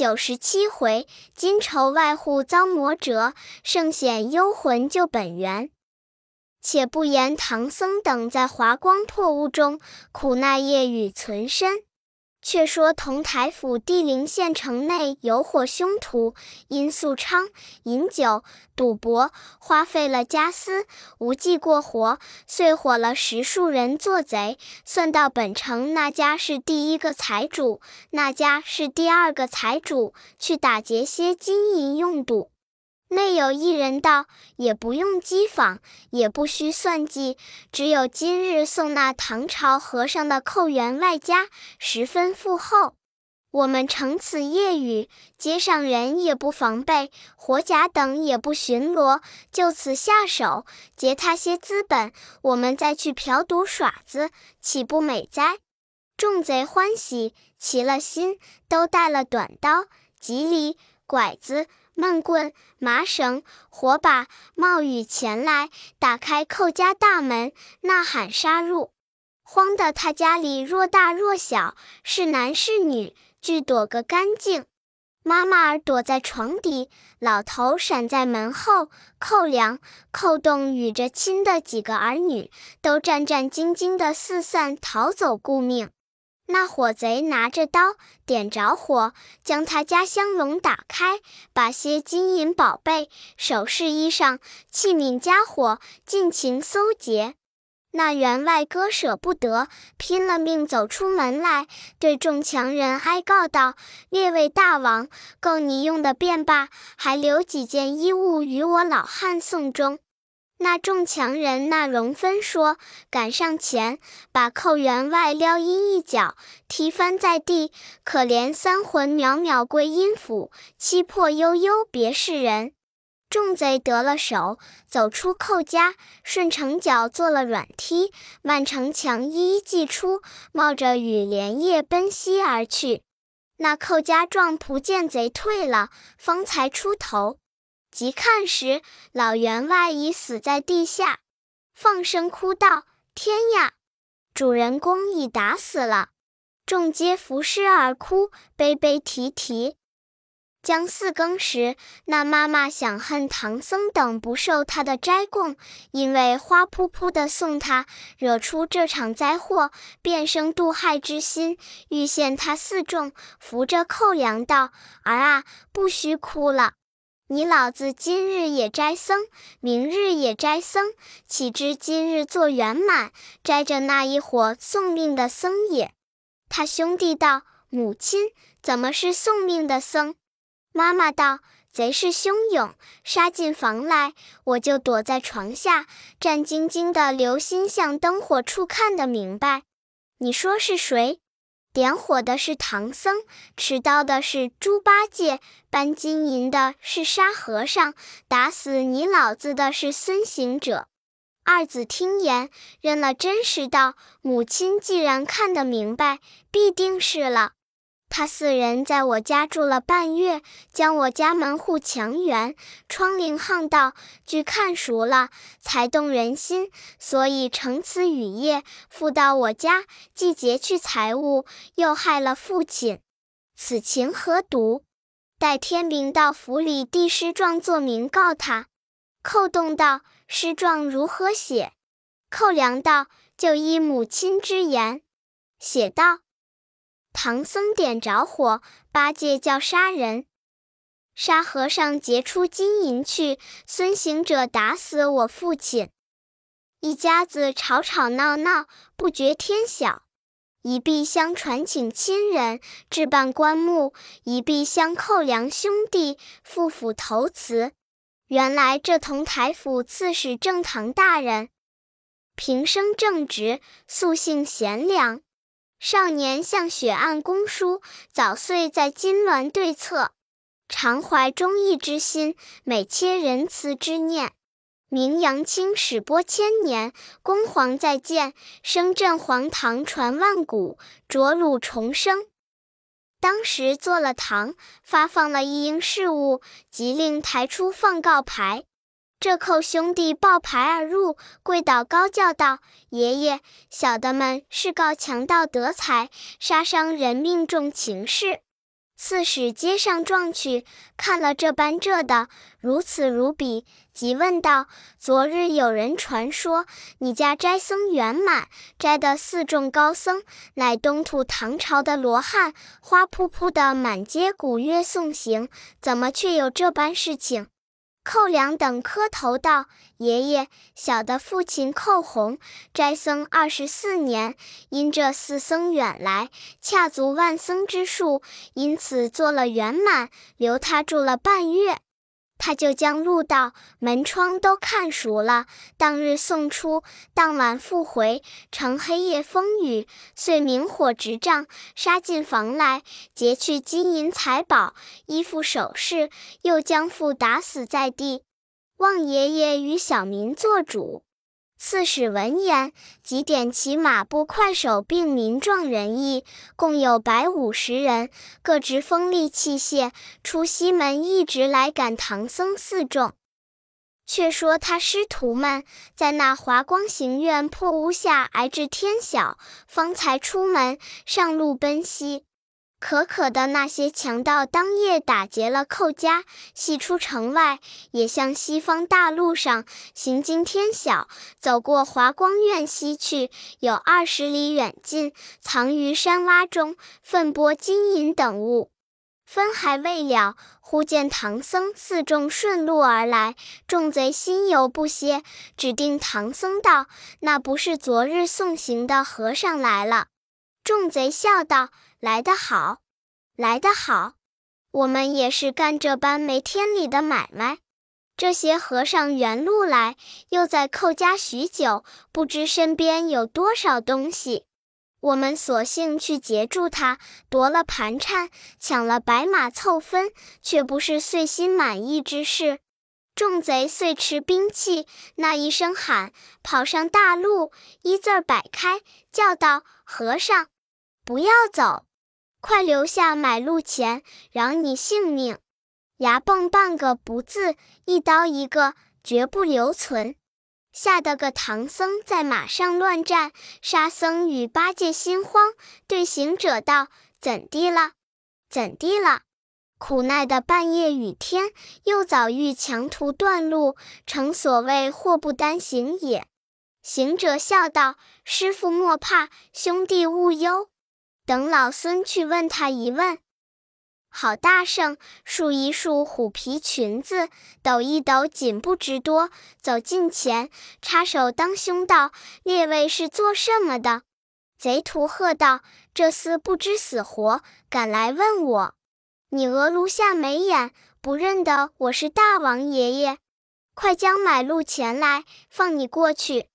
九十七回，金愁外户遭魔折，圣显幽魂救本源。且不言唐僧等在华光破屋中苦耐夜雨存身。却说同台府地灵县城内有伙凶徒，因素昌饮酒赌博，花费了家私，无计过活，遂伙了十数人做贼。算到本城那家是第一个财主，那家是第二个财主，去打劫些金银用赌。内有一人道：“也不用机坊，也不需算计，只有今日送那唐朝和尚的寇员外家，十分富厚。我们乘此夜雨，街上人也不防备，火甲等也不巡逻，就此下手劫他些资本，我们再去嫖赌耍子，岂不美哉？”众贼欢喜，齐了心，都带了短刀、戟里、拐子。闷棍、麻绳、火把冒雨前来，打开寇家大门，呐喊杀入。慌得他家里若大若小，是男是女，俱躲个干净。妈妈躲在床底，老头闪在门后。寇良、寇栋与着亲的几个儿女，都战战兢兢的四散逃走，顾命。那火贼拿着刀点着火，将他家香笼打开，把些金银宝贝、首饰、衣裳、器皿、家伙尽情搜劫。那员外割舍不得，拼了命走出门来，对众强人哀告道：“列位大王，够你用的便罢，还留几件衣物与我老汉送终。”那众强人那荣芬说，赶上前，把寇员外撩阴一脚，踢翻在地，可怜三魂渺渺归阴府，七魄悠悠别世人。众贼得了手，走出寇家，顺城角做了软梯，漫城墙一一祭出，冒着雨连夜奔西而去。那寇家壮仆见贼退了，方才出头。急看时，老员外已死在地下，放声哭道：“天呀！主人公已打死了！”众皆伏尸而哭，悲悲啼啼。将四更时，那妈妈想恨唐僧等不受他的斋供，因为花扑扑的送他，惹出这场灾祸，便生妒害之心，欲陷他四众，扶着寇粮道：“儿啊，不须哭了。”你老子今日也斋僧，明日也斋僧，岂知今日做圆满，斋着那一伙送命的僧也。他兄弟道：“母亲怎么是送命的僧？”妈妈道：“贼势汹涌，杀进房来，我就躲在床下，战兢兢的留心向灯火处看得明白。你说是谁？”点火的是唐僧，持刀的是猪八戒，搬金银的是沙和尚，打死你老子的是孙行者。二子听言，认了真实道：“母亲既然看得明白，必定是了。”他四人在我家住了半月，将我家门户墙垣、窗棂、巷道俱看熟了，才动人心，所以乘此雨夜复到我家，既劫去财物，又害了父亲。此情何独？待天明到府里递诗状作明告他。寇栋道：“诗状如何写？”寇良道：“就依母亲之言，写道。”唐僧点着火，八戒叫杀人，沙和尚劫出金银去，孙行者打死我父亲，一家子吵吵闹闹，不觉天晓。一壁相传请亲人置办棺木，一壁相扣梁兄弟赴府投辞。原来这同台府刺史正堂大人，平生正直，素性贤良。少年向雪案公书，早岁在金銮对策，常怀忠义之心，每切仁慈之念。名扬青史播千年，公皇再见，声震皇堂传万古，卓汝重生。当时做了堂，发放了一应事务，即令抬出放告牌。这寇兄弟抱牌而入，跪倒高叫道：“爷爷，小的们是告强盗得财，杀伤人命重情事。”刺史接上状去，看了这般这的，如此如彼，即问道：“昨日有人传说，你家斋僧圆满，斋的四众高僧，乃东土唐朝的罗汉，花扑扑的满街鼓乐送行，怎么却有这般事情？”寇良等磕头道：“爷爷，小的父亲寇洪，斋僧二十四年，因这四僧远来，恰足万僧之数，因此做了圆满，留他住了半月。他就将路道、门窗都看熟了。当日送出，当晚复回，乘黑夜风雨，遂明火执仗，杀进房来，劫去金银财宝、衣服首饰，又将父打死在地。望爷爷与小民做主。”刺史闻言，即点起马步快手，并民壮人役，共有百五十人，各执锋利器械，出西门，一直来赶唐僧四众。却说他师徒们在那华光行院破屋下挨至天晓，方才出门上路奔西。可可的那些强盗当夜打劫了寇家，系出城外，也向西方大路上行经天晓，走过华光院西去，有二十里远近，藏于山洼中，分拨金银等物。分还未了，忽见唐僧四众顺路而来，众贼心犹不歇，指定唐僧道：“那不是昨日送行的和尚来了？”众贼笑道。来得好，来得好！我们也是干这般没天理的买卖。这些和尚原路来，又在寇家许久，不知身边有多少东西。我们索性去截住他，夺了盘缠，抢了白马凑分，却不是遂心满意之事。众贼遂持兵器，那一声喊，跑上大路，一字儿摆开，叫道：“和尚，不要走！”快留下买路钱，饶你性命！牙蹦半个不字，一刀一个，绝不留存。吓得个唐僧在马上乱战，沙僧与八戒心慌，对行者道：“怎地了？怎地了？苦耐的半夜雨天，又早遇强途断路，诚所谓祸不单行也。”行者笑道：“师傅莫怕，兄弟勿忧。”等老孙去问他一问。好大圣，束一束虎皮裙子，抖一抖锦布之多，走近前，插手当胸道：“列位是做什么的？”贼徒喝道：“这厮不知死活，敢来问我！你额颅下没眼，不认得我是大王爷爷？快将买路钱来，放你过去。”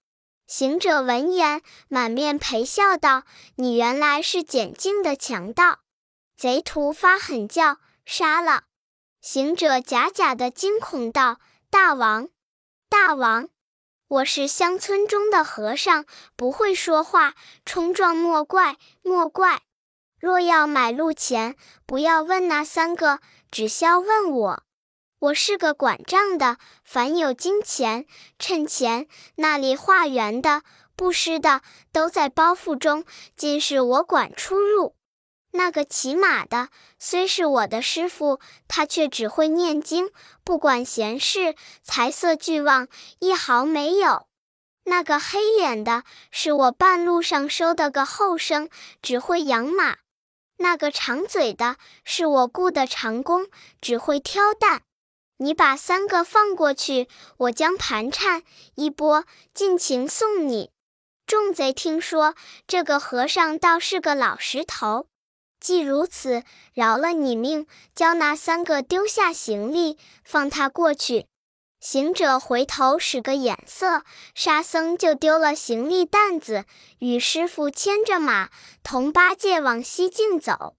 行者闻言，满面陪笑道：“你原来是简净的强盗！”贼徒发狠叫：“杀了！”行者假假的惊恐道：“大王，大王，我是乡村中的和尚，不会说话，冲撞莫怪，莫怪。若要买路钱，不要问那三个，只消问我。”我是个管账的，凡有金钱、趁钱，那里化缘的、布施的，都在包袱中，尽是我管出入。那个骑马的，虽是我的师傅，他却只会念经，不管闲事，财色俱旺，一毫没有。那个黑脸的，是我半路上收的个后生，只会养马。那个长嘴的，是我雇的长工，只会挑担。你把三个放过去，我将盘缠一拨，尽情送你。众贼听说这个和尚倒是个老石头，既如此，饶了你命，教那三个丢下行李，放他过去。行者回头使个眼色，沙僧就丢了行李担子，与师傅牵着马，同八戒往西径走。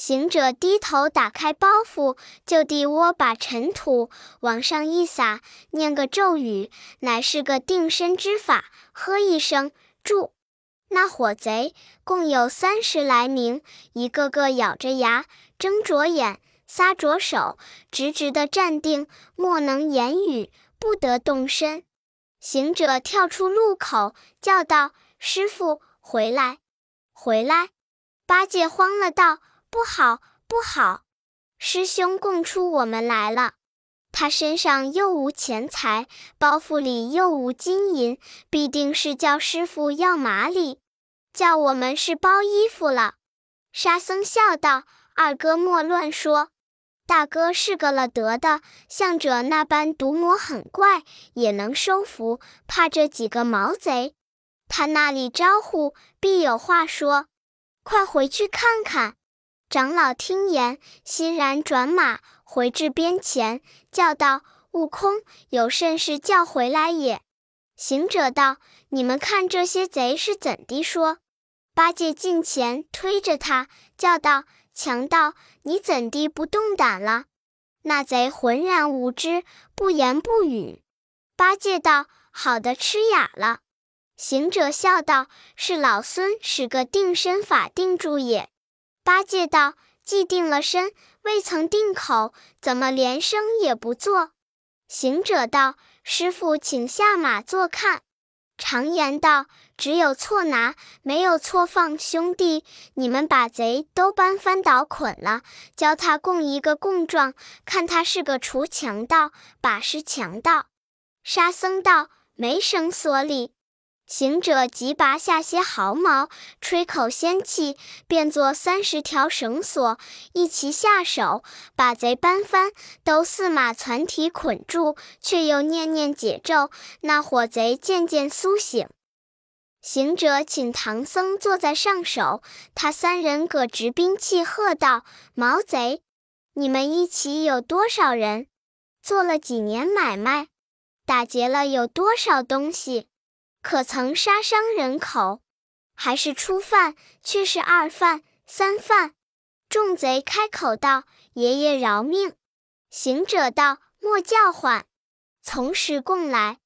行者低头打开包袱，就地窝把尘土往上一撒，念个咒语，乃是个定身之法。喝一声，住！那伙贼共有三十来名，一个个咬着牙，睁着眼，撒着手，直直的站定，莫能言语，不得动身。行者跳出路口，叫道：“师傅，回来，回来！”八戒慌了，道。不好，不好，师兄供出我们来了。他身上又无钱财，包袱里又无金银，必定是叫师傅要马里，叫我们是包衣服了。”沙僧笑道：“二哥莫乱说。”大哥是个了得的，像者那般毒魔很怪，也能收服。怕这几个毛贼，他那里招呼，必有话说。快回去看看。长老听言，欣然转马回至边前，叫道：“悟空，有甚事叫回来也？”行者道：“你们看这些贼是怎地说？”八戒近前推着他，叫道。强盗，你怎地不动胆了？那贼浑然无知，不言不语。八戒道：“好的，吃哑了。”行者笑道：“是老孙使个定身法定住也。”八戒道：“既定了身，未曾定口，怎么连声也不做？”行者道：“师傅，请下马坐看。”常言道：“只有错拿，没有错放。”兄弟，你们把贼都搬翻倒捆了，教他供一个供状，看他是个除强盗，把是强盗。沙僧道：“没绳索里。”行者即拔下些毫毛，吹口仙气，变作三十条绳索，一齐下手，把贼搬翻，都四马攒蹄捆住，却又念念解咒，那伙贼渐渐苏醒。行者请唐僧坐在上首，他三人各执兵器，喝道：“毛贼，你们一起有多少人？做了几年买卖？打劫了有多少东西？”可曾杀伤人口？还是初犯，却是二犯、三犯？众贼开口道：“爷爷饶命！”行者道：“莫叫唤，从实供来。”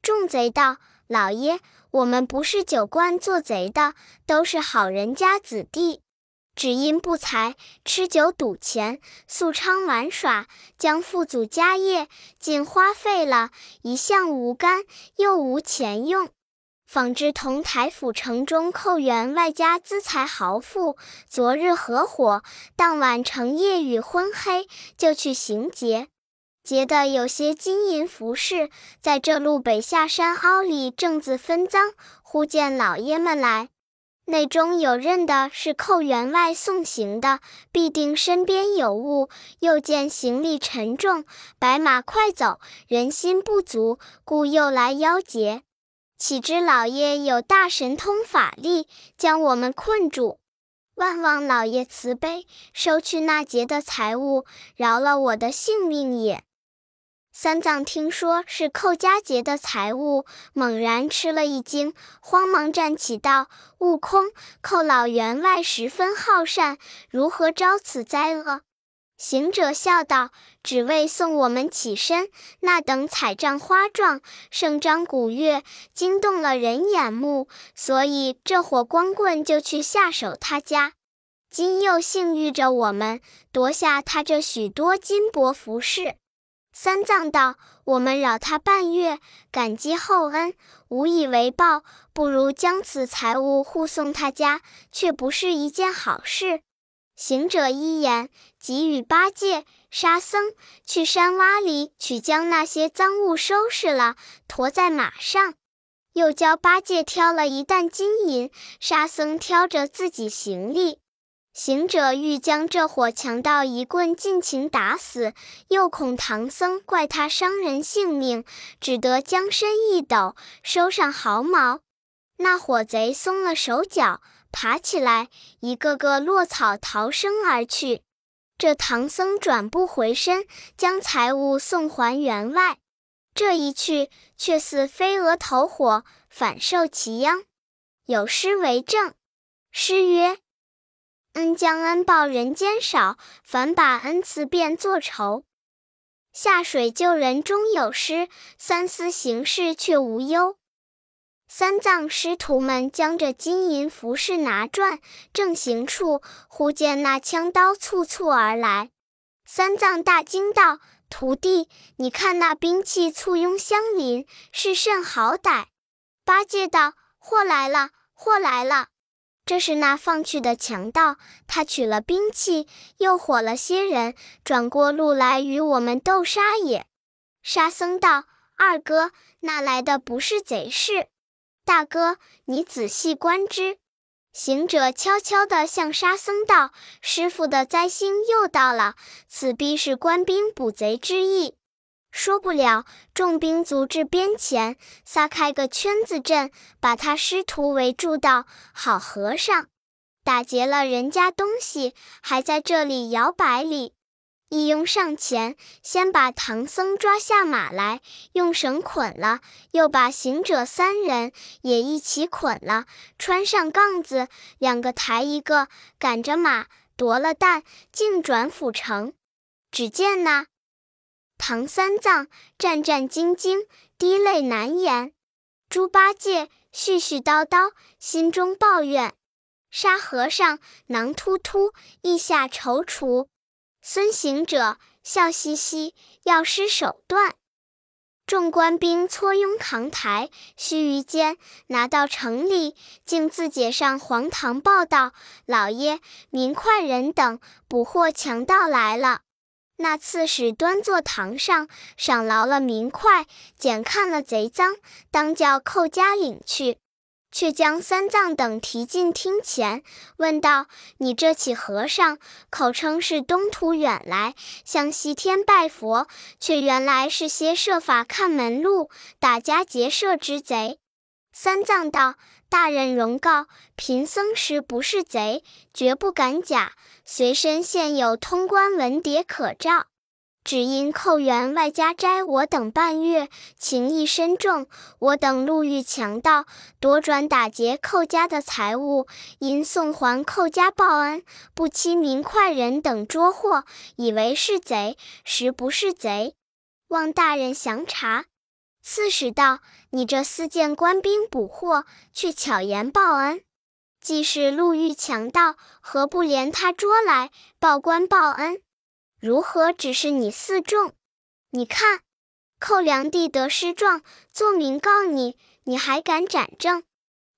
众贼道：“老爷，我们不是酒官做贼的，都是好人家子弟，只因不才，吃酒赌钱，素昌玩耍，将父祖家业尽花费了，一向无干，又无钱用。”仿知同台府城中寇员外家资财豪富，昨日合伙，当晚乘夜雨昏黑，就去行劫。劫的有些金银服饰，在这路北下山凹里正自分赃。忽见老爷们来，内中有认的是寇员外送行的，必定身边有物。又见行李沉重，白马快走，人心不足，故又来邀劫。岂知老爷有大神通法力，将我们困住。万望老爷慈悲，收去那劫的财物，饶了我的性命也。三藏听说是寇家劫的财物，猛然吃了一惊，慌忙站起道：“悟空，寇老员外十分好善，如何招此灾厄？”行者笑道：“只为送我们起身，那等彩帐花状，盛张鼓乐，惊动了人眼目，所以这伙光棍就去下手他家。今又幸遇着我们，夺下他这许多金帛服饰。”三藏道：“我们扰他半月，感激厚恩，无以为报，不如将此财物护送他家，却不是一件好事。”行者一言，即与八戒、沙僧去山洼里取，将那些赃物收拾了，驮在马上。又教八戒挑了一担金银，沙僧挑着自己行李。行者欲将这伙强盗一棍尽情打死，又恐唐僧怪他伤人性命，只得将身一抖，收上毫毛。那伙贼松了手脚。爬起来，一个个落草逃生而去。这唐僧转不回身，将财物送还员外。这一去，却似飞蛾投火，反受其殃。有诗为证：诗曰：“恩将恩报人间少，反把恩赐变作仇。下水救人终有失，三思行事却无忧。”三藏师徒们将这金银服饰拿转，正行处，忽见那枪刀簇簇而来。三藏大惊道：“徒弟，你看那兵器簇拥相邻，是甚好歹？”八戒道：“祸来了，祸来了！”这是那放去的强盗，他取了兵器，又火了些人，转过路来与我们斗杀也。沙僧道：“二哥，那来的不是贼是？大哥，你仔细观之。”行者悄悄地向沙僧道：“师傅的灾星又到了，此必是官兵捕贼之意。”说不了，众兵卒至边前，撒开个圈子阵，把他师徒围住，道：“好和尚，打劫了人家东西，还在这里摇摆哩！”一拥上前，先把唐僧抓下马来，用绳捆了，又把行者三人也一起捆了，穿上杠子，两个抬一个，赶着马夺了担，径转府城。只见那。唐三藏战战兢兢，滴泪难言；猪八戒絮絮叨叨，心中抱怨；沙和尚囊突突，意下踌躇；孙行者笑嘻嘻，要施手段。众官兵簇拥扛抬，须臾间拿到城里，竟自解上黄堂报道：老爷，明快人等捕获强盗来了。那刺史端坐堂上，赏劳了明快，检看了贼赃，当叫寇家领去，却将三藏等提进厅前，问道：“你这起和尚，口称是东土远来，向西天拜佛，却原来是些设法看门路、打家劫舍之贼。”三藏道。大人容告，贫僧实不是贼，绝不敢假。随身现有通关文牒可照，只因寇员外家斋我等半月，情义深重。我等路遇强盗，夺转打劫寇家的财物，因送还寇家报恩，不期明快人等捉获，以为是贼，实不是贼，望大人详查。刺史道：“你这私见官兵捕获，却巧言报恩。既是路遇强盗，何不连他捉来，报官报恩？如何只是你四众？你看，寇良弟得失状，作名告你，你还敢斩证？”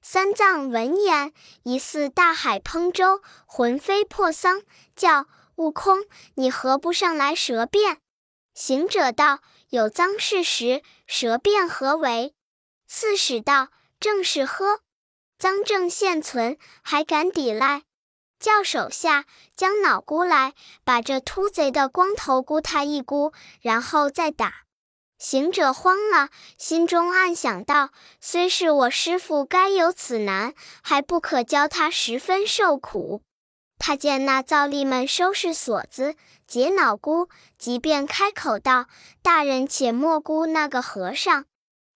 三藏闻言，疑似大海烹舟，魂飞魄丧，叫悟空：“你何不上来舌辩？”行者道。有赃事时，舌辩何为？刺史道：“正是呵，赃证现存，还敢抵赖？叫手下将脑箍来，把这秃贼的光头箍他一箍，然后再打。”行者慌了，心中暗想道：“虽是我师父该有此难，还不可教他十分受苦。”他见那皂吏们收拾锁子。解脑箍，即便开口道：“大人且莫估那个和尚，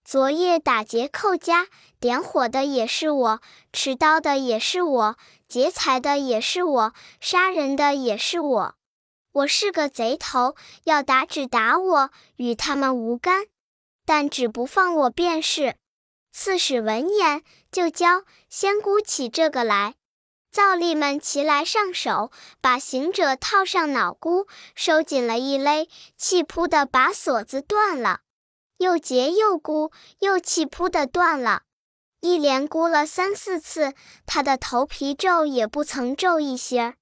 昨夜打劫寇家，点火的也是我，持刀的也是我，劫财的也是我，杀人的也是我。我是个贼头，要打只打我，与他们无干。但只不放我便是。”刺史闻言，就教先鼓起这个来。皂吏们齐来上手，把行者套上脑箍，收紧了一勒，气扑的把锁子断了，又结又箍，又气扑的断了，一连箍了三四次，他的头皮皱也不曾皱一些儿，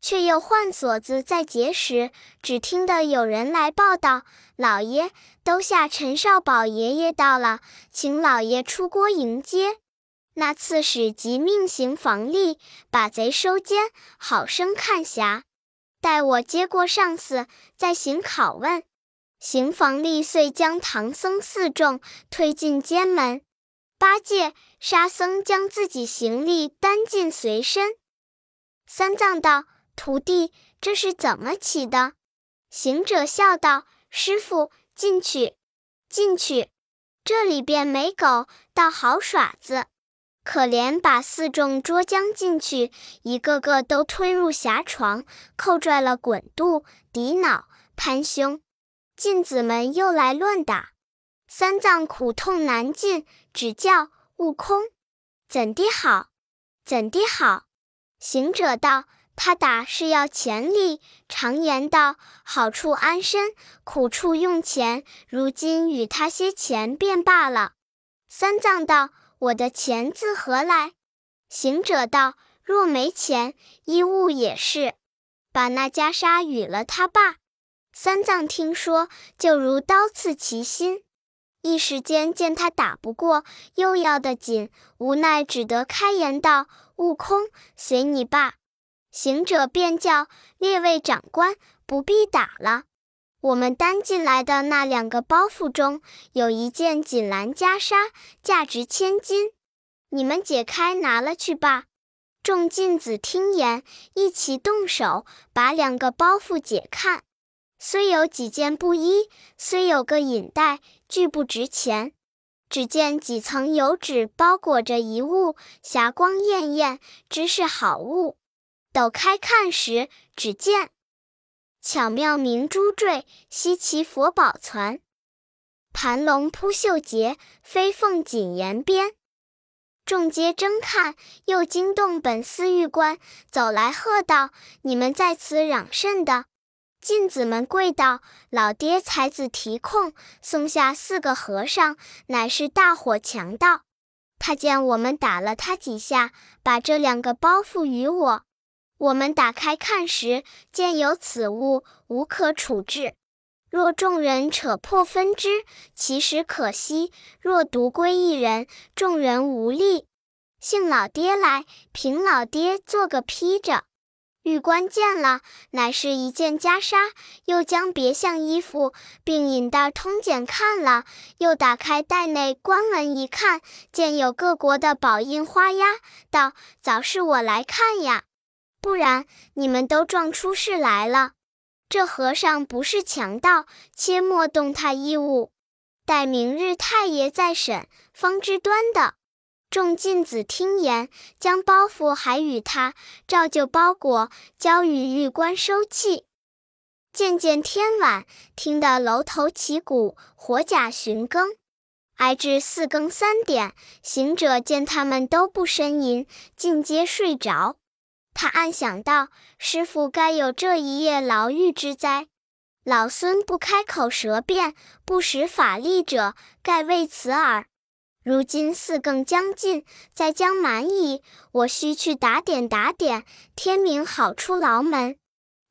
却又换锁子再结时，只听得有人来报道：“老爷，都下陈少宝爷爷到了，请老爷出郭迎接。”那刺史即命行房吏把贼收监，好生看辖。待我接过上司，再行拷问。行房吏遂将唐僧四众推进监门，八戒、沙僧将自己行李担进随身。三藏道：“徒弟，这是怎么起的？”行者笑道：“师傅，进去，进去，这里边没狗，倒好耍子。”可怜把四众捉将进去，一个个都推入狭床，扣拽了滚肚、抵脑、攀胸。镜子们又来乱打，三藏苦痛难禁，只叫悟空：“怎地好？怎地好？”行者道：“他打是要钱力。常言道，好处安身，苦处用钱。如今与他些钱便罢了。”三藏道。我的钱自何来？行者道：“若没钱，衣物也是。把那袈裟与了他罢。三藏听说，就如刀刺其心，一时间见他打不过，又要得紧，无奈只得开言道：“悟空，随你罢。”行者便叫列位长官不必打了。我们担进来的那两个包袱中有一件锦蓝袈裟，价值千金，你们解开拿了去吧。众弟子听言，一起动手，把两个包袱解看。虽有几件布衣，虽有个引带，俱不值钱。只见几层油纸包裹着一物，霞光艳艳，知是好物。抖开看时，只见巧妙明珠坠，稀奇佛宝攒，盘龙铺绣结，飞凤锦沿边。众皆争看，又惊动本司玉官，走来喝道：“你们在此嚷甚的？”进子们跪道：“老爹才子提控，送下四个和尚，乃是大伙强盗。他见我们打了他几下，把这两个包袱与我。我们打开看时，见有此物，无可处置。若众人扯破分之，其实可惜；若独归一人，众人无力。幸老爹来，凭老爹做个披着。玉官见了，乃是一件袈裟，又将别项衣服并引到通检看了，又打开袋内官文一看，见有各国的宝印花押，道：“早是我来看呀，不然你们都撞出事来了。这和尚不是强盗，切莫动他衣物，待明日太爷再审，方知端的。”众进子听言，将包袱还与他，照旧包裹，交与玉官收弃。渐渐天晚，听得楼头起鼓，火甲巡更，挨至四更三点，行者见他们都不呻吟，尽皆睡着。他暗想道：“师傅该有这一夜牢狱之灾，老孙不开口舌辩，不使法力者，盖为此耳。”如今四更将近，再将满矣。我须去打点打点，天明好出牢门。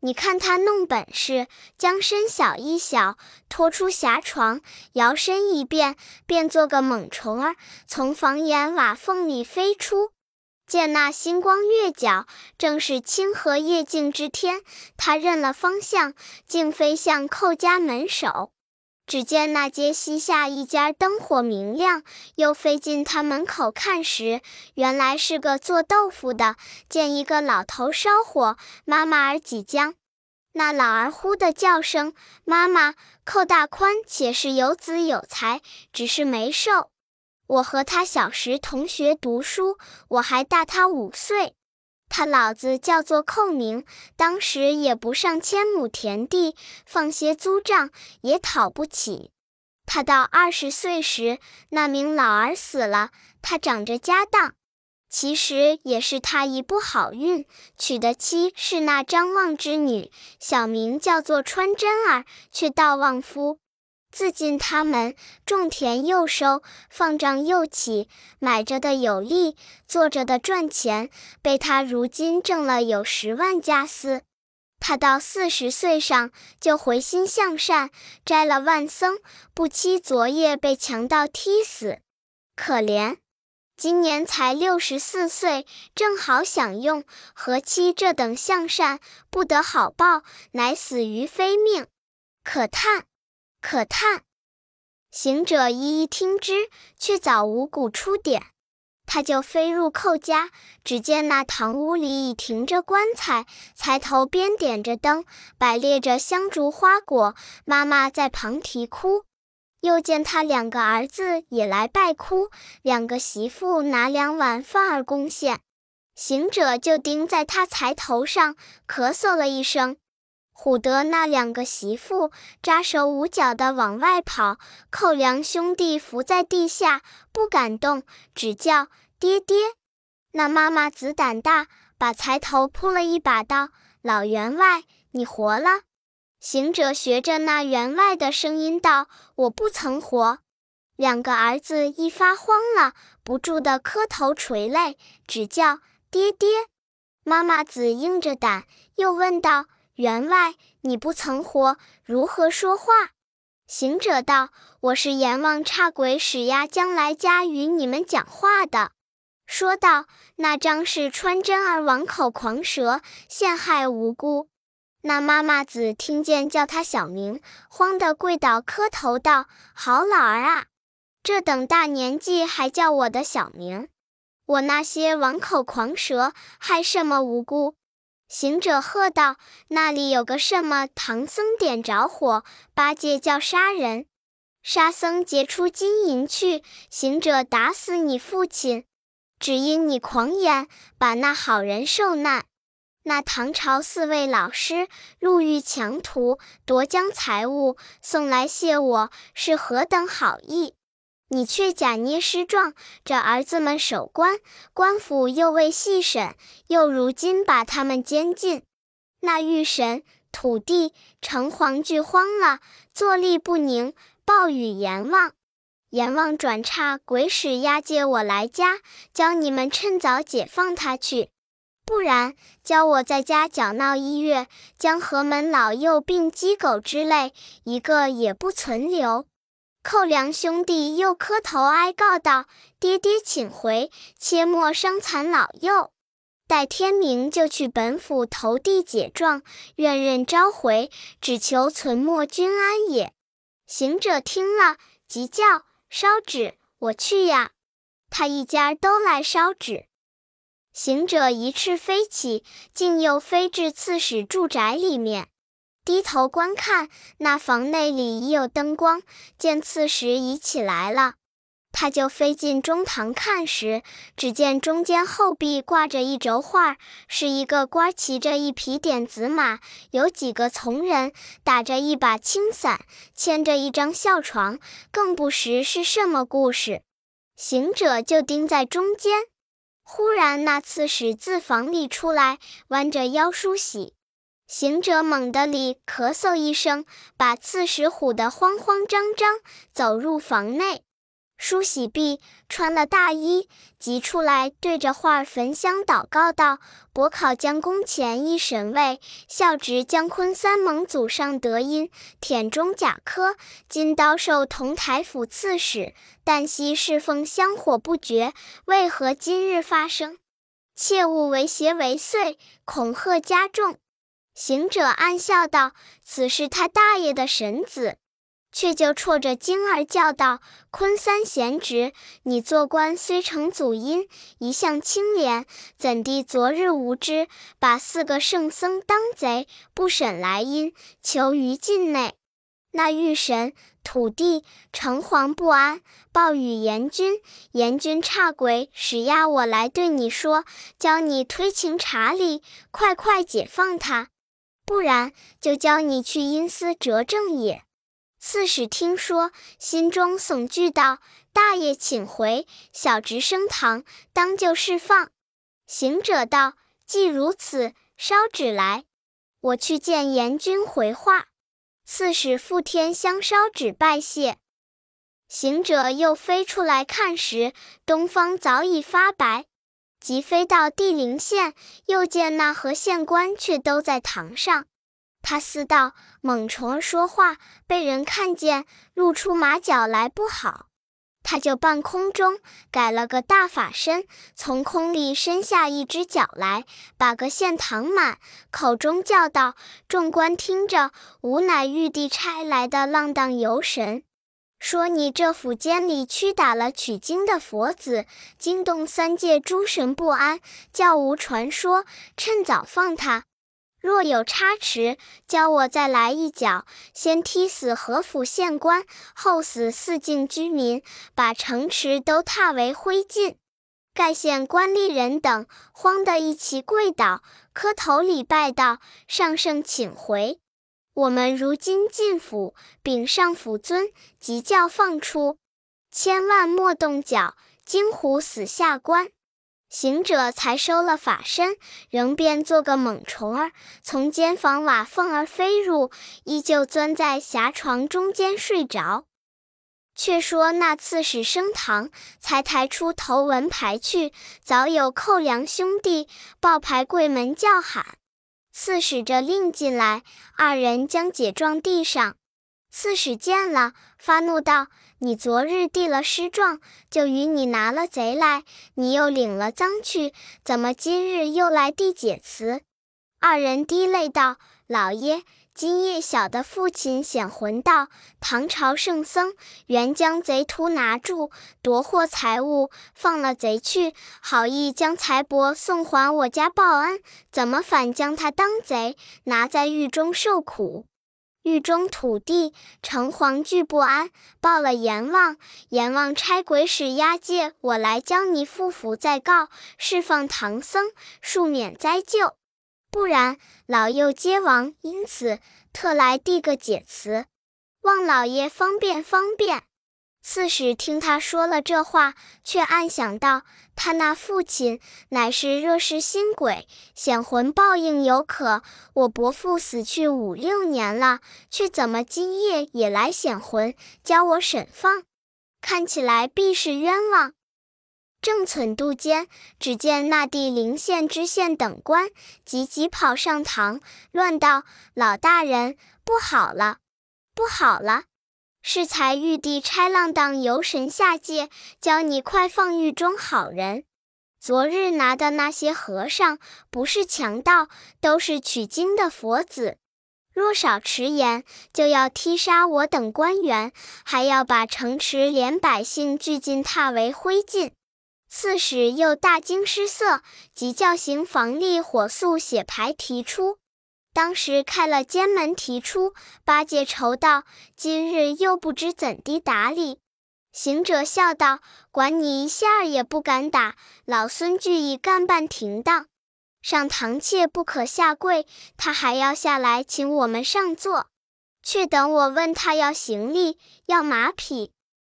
你看他弄本事，将身小一小，拖出狭床，摇身一变，变做个猛虫儿，从房檐瓦缝里飞出。见那星光月角，正是清河夜静之天。他认了方向，竟飞向寇家门首。只见那街西下一家灯火明亮，又飞进他门口看时，原来是个做豆腐的。见一个老头烧火，妈妈儿几将。那老儿呼的叫声：“妈妈，寇大宽且是有子有才，只是没寿。我和他小时同学读书，我还大他五岁。”他老子叫做寇宁，当时也不上千亩田地，放些租账也讨不起。他到二十岁时，那名老儿死了，他长着家当。其实也是他一不好运，娶的妻是那张望之女，小名叫做穿针儿，却道旺夫。自进他门，种田又收，放账又起，买着的有利，坐着的赚钱，被他如今挣了有十万家私。他到四十岁上，就回心向善，摘了万僧，不期昨夜被强盗踢死，可怜。今年才六十四岁，正好享用，何期这等向善，不得好报，乃死于非命，可叹。可叹，行者一一听之，却早无鼓出点，他就飞入寇家，只见那堂屋里已停着棺材，才头边点着灯，摆列着香烛花果，妈妈在旁啼哭。又见他两个儿子也来拜哭，两个媳妇拿两碗饭儿贡献，行者就钉在他财头上，咳嗽了一声。唬得那两个媳妇扎手捂脚的往外跑，寇良兄弟伏在地下不敢动，只叫爹爹。那妈妈子胆大，把财头扑了一把，道：“老员外，你活了。”行者学着那员外的声音道：“我不曾活。”两个儿子一发慌了，不住的磕头垂泪，只叫爹爹。妈妈子硬着胆，又问道：“员外，你不曾活，如何说话？”行者道：“我是阎王差鬼使呀，将来家与你们讲话的。”说道：“那张氏穿针儿王口狂蛇，陷害无辜。”那妈妈子听见叫他小名，慌得跪倒磕头道：“好老儿啊，这等大年纪还叫我的小名？”我那些王口狂蛇，害什么无辜？行者喝道：“那里有个什么唐僧点着火，八戒叫杀人，沙僧劫出金银去，行者打死你父亲，只因你狂言，把那好人受难。那唐朝四位老师路遇强徒，夺将财物送来谢我，是何等好意？”你却假捏失状，这儿子们守关，官府又未细审，又如今把他们监禁。那玉神、土地、城隍俱慌了，坐立不宁，暴雨阎王。阎王转差鬼使押解我来家，教你们趁早解放他去，不然教我在家搅闹一月，将河门老幼病鸡狗之类，一个也不存留。寇良兄弟又磕头哀告道：“爹爹，请回，切莫伤残老幼。待天明就去本府投递解状，愿任召回，只求存没君安也。”行者听了，急叫：“烧纸！我去呀！”他一家都来烧纸。行者一翅飞起，竟又飞至刺史住宅里面。低头观看，那房内里已有灯光，见刺史已起来了，他就飞进中堂看时，只见中间后壁挂着一轴画，是一个官骑着一匹点子马，有几个从人打着一把青伞，牵着一张孝床，更不识是什么故事。行者就盯在中间，忽然那刺史自房里出来，弯着腰梳洗。行者猛地里咳嗽一声，把刺史唬得慌慌张张，走入房内，梳洗毕，穿了大衣，即出来，对着画焚香祷告道：“伯考将宫前一神位，孝直将坤三蒙祖上德音，忝中甲科，今刀受同台府刺史，但惜侍奉香火不绝，为何今日发生？切勿为邪为祟，恐吓加重。”行者暗笑道：“此是他大爷的神子。”却就戳着惊儿叫道：“坤三贤侄，你做官虽承祖荫，一向清廉，怎地昨日无知，把四个圣僧当贼，不审来因，囚于禁内？那玉神、土地、城隍不安，报与阎君，阎君差鬼使压我来对你说，教你推情查理，快快解放他。”不然，就教你去阴司折正也。刺史听说，心中悚惧道：“大爷请回，小侄升堂，当就释放。”行者道：“既如此，烧纸来，我去见阎君回话。”刺史复添香烧纸拜谢。行者又飞出来看时，东方早已发白。即飞到地灵县，又见那和县官却都在堂上。他思道：猛虫说话被人看见，露出马脚来不好。他就半空中改了个大法身，从空里伸下一只脚来，把个县堂满，口中叫道：“众官听着，吾乃玉帝差来的浪荡游神。”说你这府监里屈打了取经的佛子，惊动三界诸神不安，叫吾传说，趁早放他。若有差池，教我再来一脚，先踢死何府县官，后死四境居民，把城池都踏为灰烬。盖县官吏人等慌得一齐跪倒，磕头礼拜道：“上圣请回。”我们如今进府禀上府尊，即叫放出，千万莫动脚，惊唬死下官。行者才收了法身，仍变做个猛虫儿，从间房瓦缝儿飞入，依旧钻在狭床中间睡着。却说那刺史升堂，才抬出头文牌去，早有寇梁兄弟抱牌柜门叫喊。刺史着令进来，二人将解状递上。刺史见了，发怒道：“你昨日递了诗状，就与你拿了贼来，你又领了赃去，怎么今日又来递解词？”二人滴泪道：“老爷。”今夜小的父亲显魂道：“唐朝圣僧原将贼徒拿住，夺获财物，放了贼去，好意将财帛送还我家报恩，怎么反将他当贼，拿在狱中受苦？狱中土地城隍惧不安，报了阎王，阎王差鬼使押解我来将你父府再告，释放唐僧，恕免灾咎。”不然，老幼皆亡。因此特来递个解词，望老爷方便方便。刺史听他说了这话，却暗想到：他那父亲乃是热世心鬼，显魂报应有可。我伯父死去五六年了，却怎么今夜也来显魂，教我审放？看起来必是冤枉。正忖度间，只见那地陵县知县等官急急跑上堂，乱道：“老大人，不好了，不好了！适才玉帝差浪荡游神下界，教你快放狱中好人。昨日拿的那些和尚，不是强盗，都是取经的佛子。若少迟延，就要踢杀我等官员，还要把城池连百姓俱尽踏为灰烬。”刺史又大惊失色，即叫行房吏火速写牌提出。当时开了监门提出，八戒愁道：“今日又不知怎地打理。”行者笑道：“管你一下也不敢打，老孙俱已干办停当。上堂妾不可下跪，他还要下来请我们上座。却等我问他要行李，要马匹，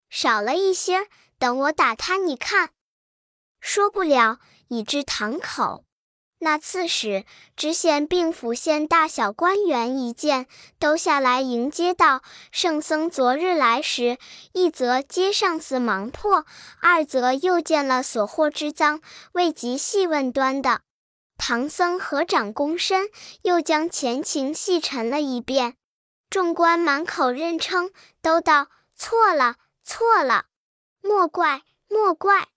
少了一些，等我打他，你看。”说不了，已至堂口。那刺史、知县并府县大小官员一见，都下来迎接道：“圣僧昨日来时，一则接上司忙迫，二则又见了所获之赃，未及细问端的。唐僧合掌躬身，又将前情细陈了一遍。众官满口认称，都道错了，错了，莫怪，莫怪。”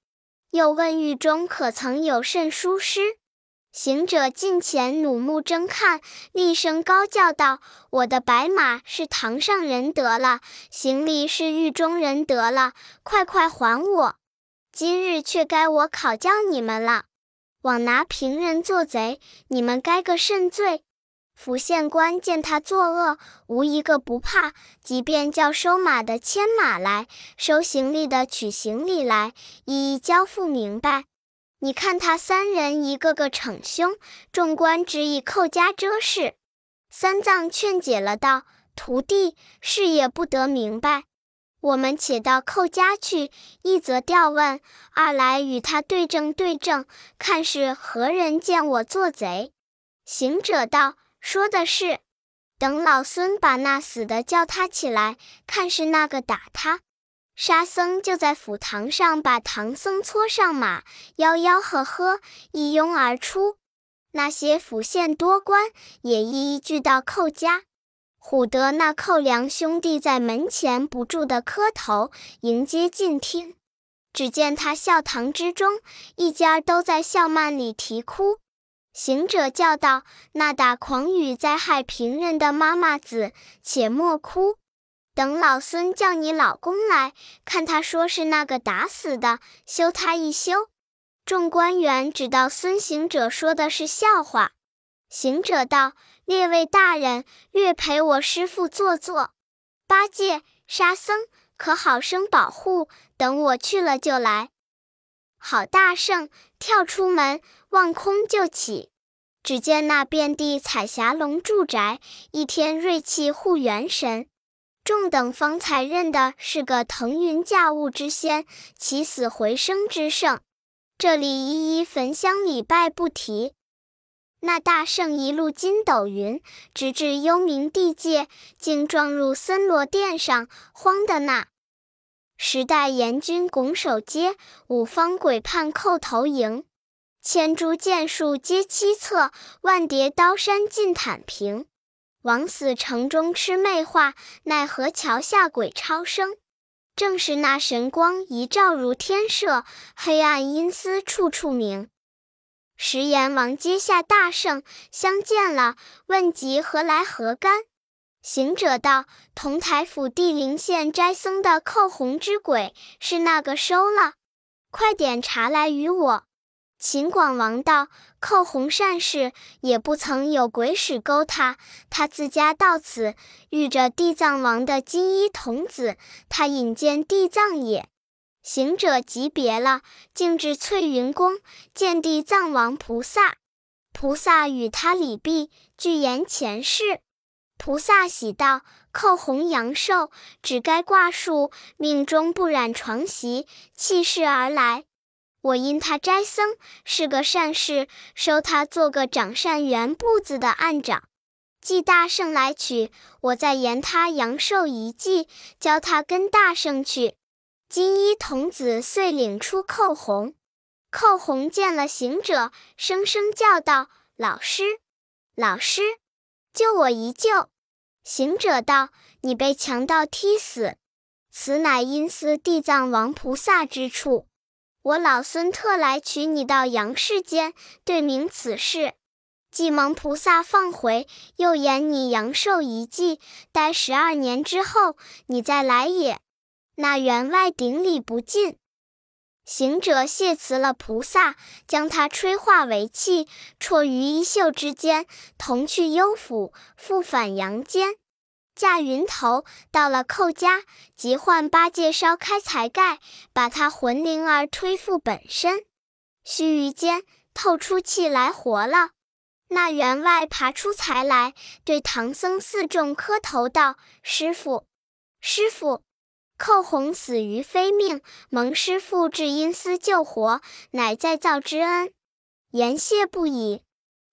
又问狱中可曾有甚书诗？行者近前怒目睁看，厉声高叫道：“我的白马是堂上人得了，行李是狱中人得了，快快还我！今日却该我考教你们了。枉拿平人做贼，你们该个甚罪？”府县官见他作恶，无一个不怕，即便叫收马的牵马来，收行李的取行李来，一一交付明白。你看他三人一个个逞凶，众官只以寇家遮事。三藏劝解了道：“徒弟，事也不得明白。我们且到寇家去，一则调问，二来与他对证对证，看是何人见我做贼。”行者道。说的是，等老孙把那死的叫他起来，看是那个打他。沙僧就在府堂上把唐僧搓上马，吆吆喝喝，一拥而出。那些府县多官也一一聚到寇家，唬得那寇梁兄弟在门前不住的磕头迎接进听。只见他笑堂之中，一家都在笑幔里啼哭。行者叫道：“那打诳语灾害平人的妈妈子，且莫哭，等老孙叫你老公来看，他说是那个打死的，休他一休。”众官员只道孙行者说的是笑话。行者道：“列位大人，略陪我师父坐坐。八戒、沙僧可好生保护，等我去了就来。”好大圣跳出门。望空就起，只见那遍地彩霞龙住宅，一天瑞气护元神。众等方才认的是个腾云驾雾之仙，起死回生之圣。这里一一焚香礼拜不提。那大圣一路筋斗云，直至幽冥地界，竟撞入森罗殿上，慌的那。时代阎君拱手接，五方鬼判叩头迎。千株剑树皆凄恻，万叠刀山尽坦平。枉死城中魑魅化，奈何桥下鬼超生？正是那神光一照如天射，黑暗阴司处处明。时阎王阶下大圣相见了，问及何来何干？行者道：“同台府地灵县斋僧的寇红之鬼，是那个收了？快点查来与我。”秦广王道：“寇红善事，也不曾有鬼使勾他。他自家到此，遇着地藏王的金衣童子，他引荐地藏也。”行者即别了，径至翠云宫，见地藏王菩萨。菩萨与他礼毕，具言前事。菩萨喜道：“寇弘阳寿，只该挂树，命中不染床席，弃世而来。我因他斋僧，是个善事，收他做个掌善缘部子的案长。既大圣来取，我再言他阳寿一记，教他跟大圣去。”金衣童子遂领出寇弘。寇弘见了行者，声声叫道：“老师，老师！”救我一救！行者道：“你被强盗踢死，此乃阴司地藏王菩萨之处。我老孙特来取你到阳世间，对明此事。既蒙菩萨放回，又言你阳寿一记，待十二年之后，你再来也。”那员外顶礼不尽。行者谢辞了菩萨，将他吹化为气，绰于衣袖之间，同去幽府，复返阳间。驾云头到了寇家，即唤八戒烧开财盖，把他魂灵儿推复本身。须臾间，透出气来，活了。那员外爬出财来，对唐僧四众磕头道：“师傅，师傅。”寇洪死于非命，蒙师父至阴司救活，乃再造之恩，言谢不已。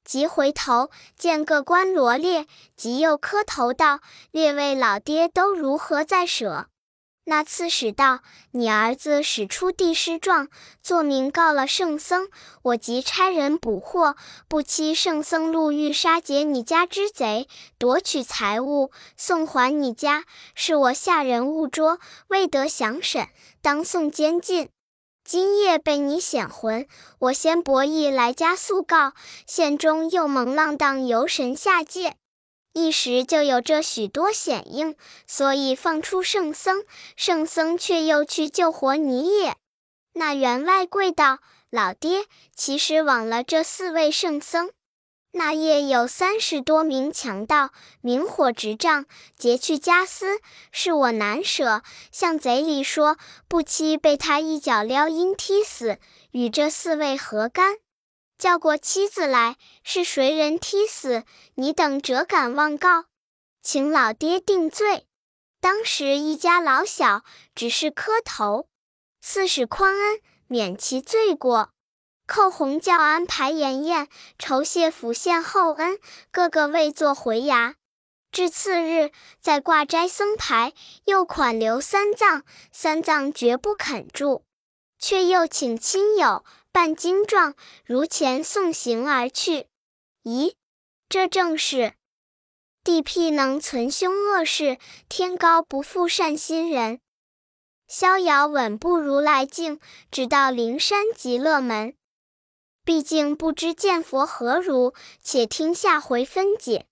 即回头见各官罗列，即又磕头道：“列位老爹都如何在舍？”那刺史道：“你儿子使出帝师状，作名告了圣僧，我即差人捕获。不期圣僧路遇杀劫你家之贼，夺取财物送还你家，是我下人误捉，未得详审，当送监禁。今夜被你显魂，我先博弈来家诉告，县中又蒙浪荡游神下界。”一时就有这许多险应，所以放出圣僧，圣僧却又去救活你也。那员外跪道：“老爹，其实枉了这四位圣僧。那夜有三十多名强盗，明火执仗，劫去家私，是我难舍。向贼里说，不期被他一脚撩阴踢死，与这四位何干？”叫过妻子来，是谁人踢死？你等辄敢妄告，请老爹定罪。当时一家老小只是磕头，刺史宽恩，免其罪过。寇洪教安排筵宴，酬谢府县厚恩，个个未作回衙。至次日，再挂斋僧牌，又款留三藏，三藏绝不肯住，却又请亲友。半精状，如前送行而去。咦，这正是地僻能存凶恶事，天高不负善心人。逍遥稳步如来境，直到灵山极乐门。毕竟不知见佛何如，且听下回分解。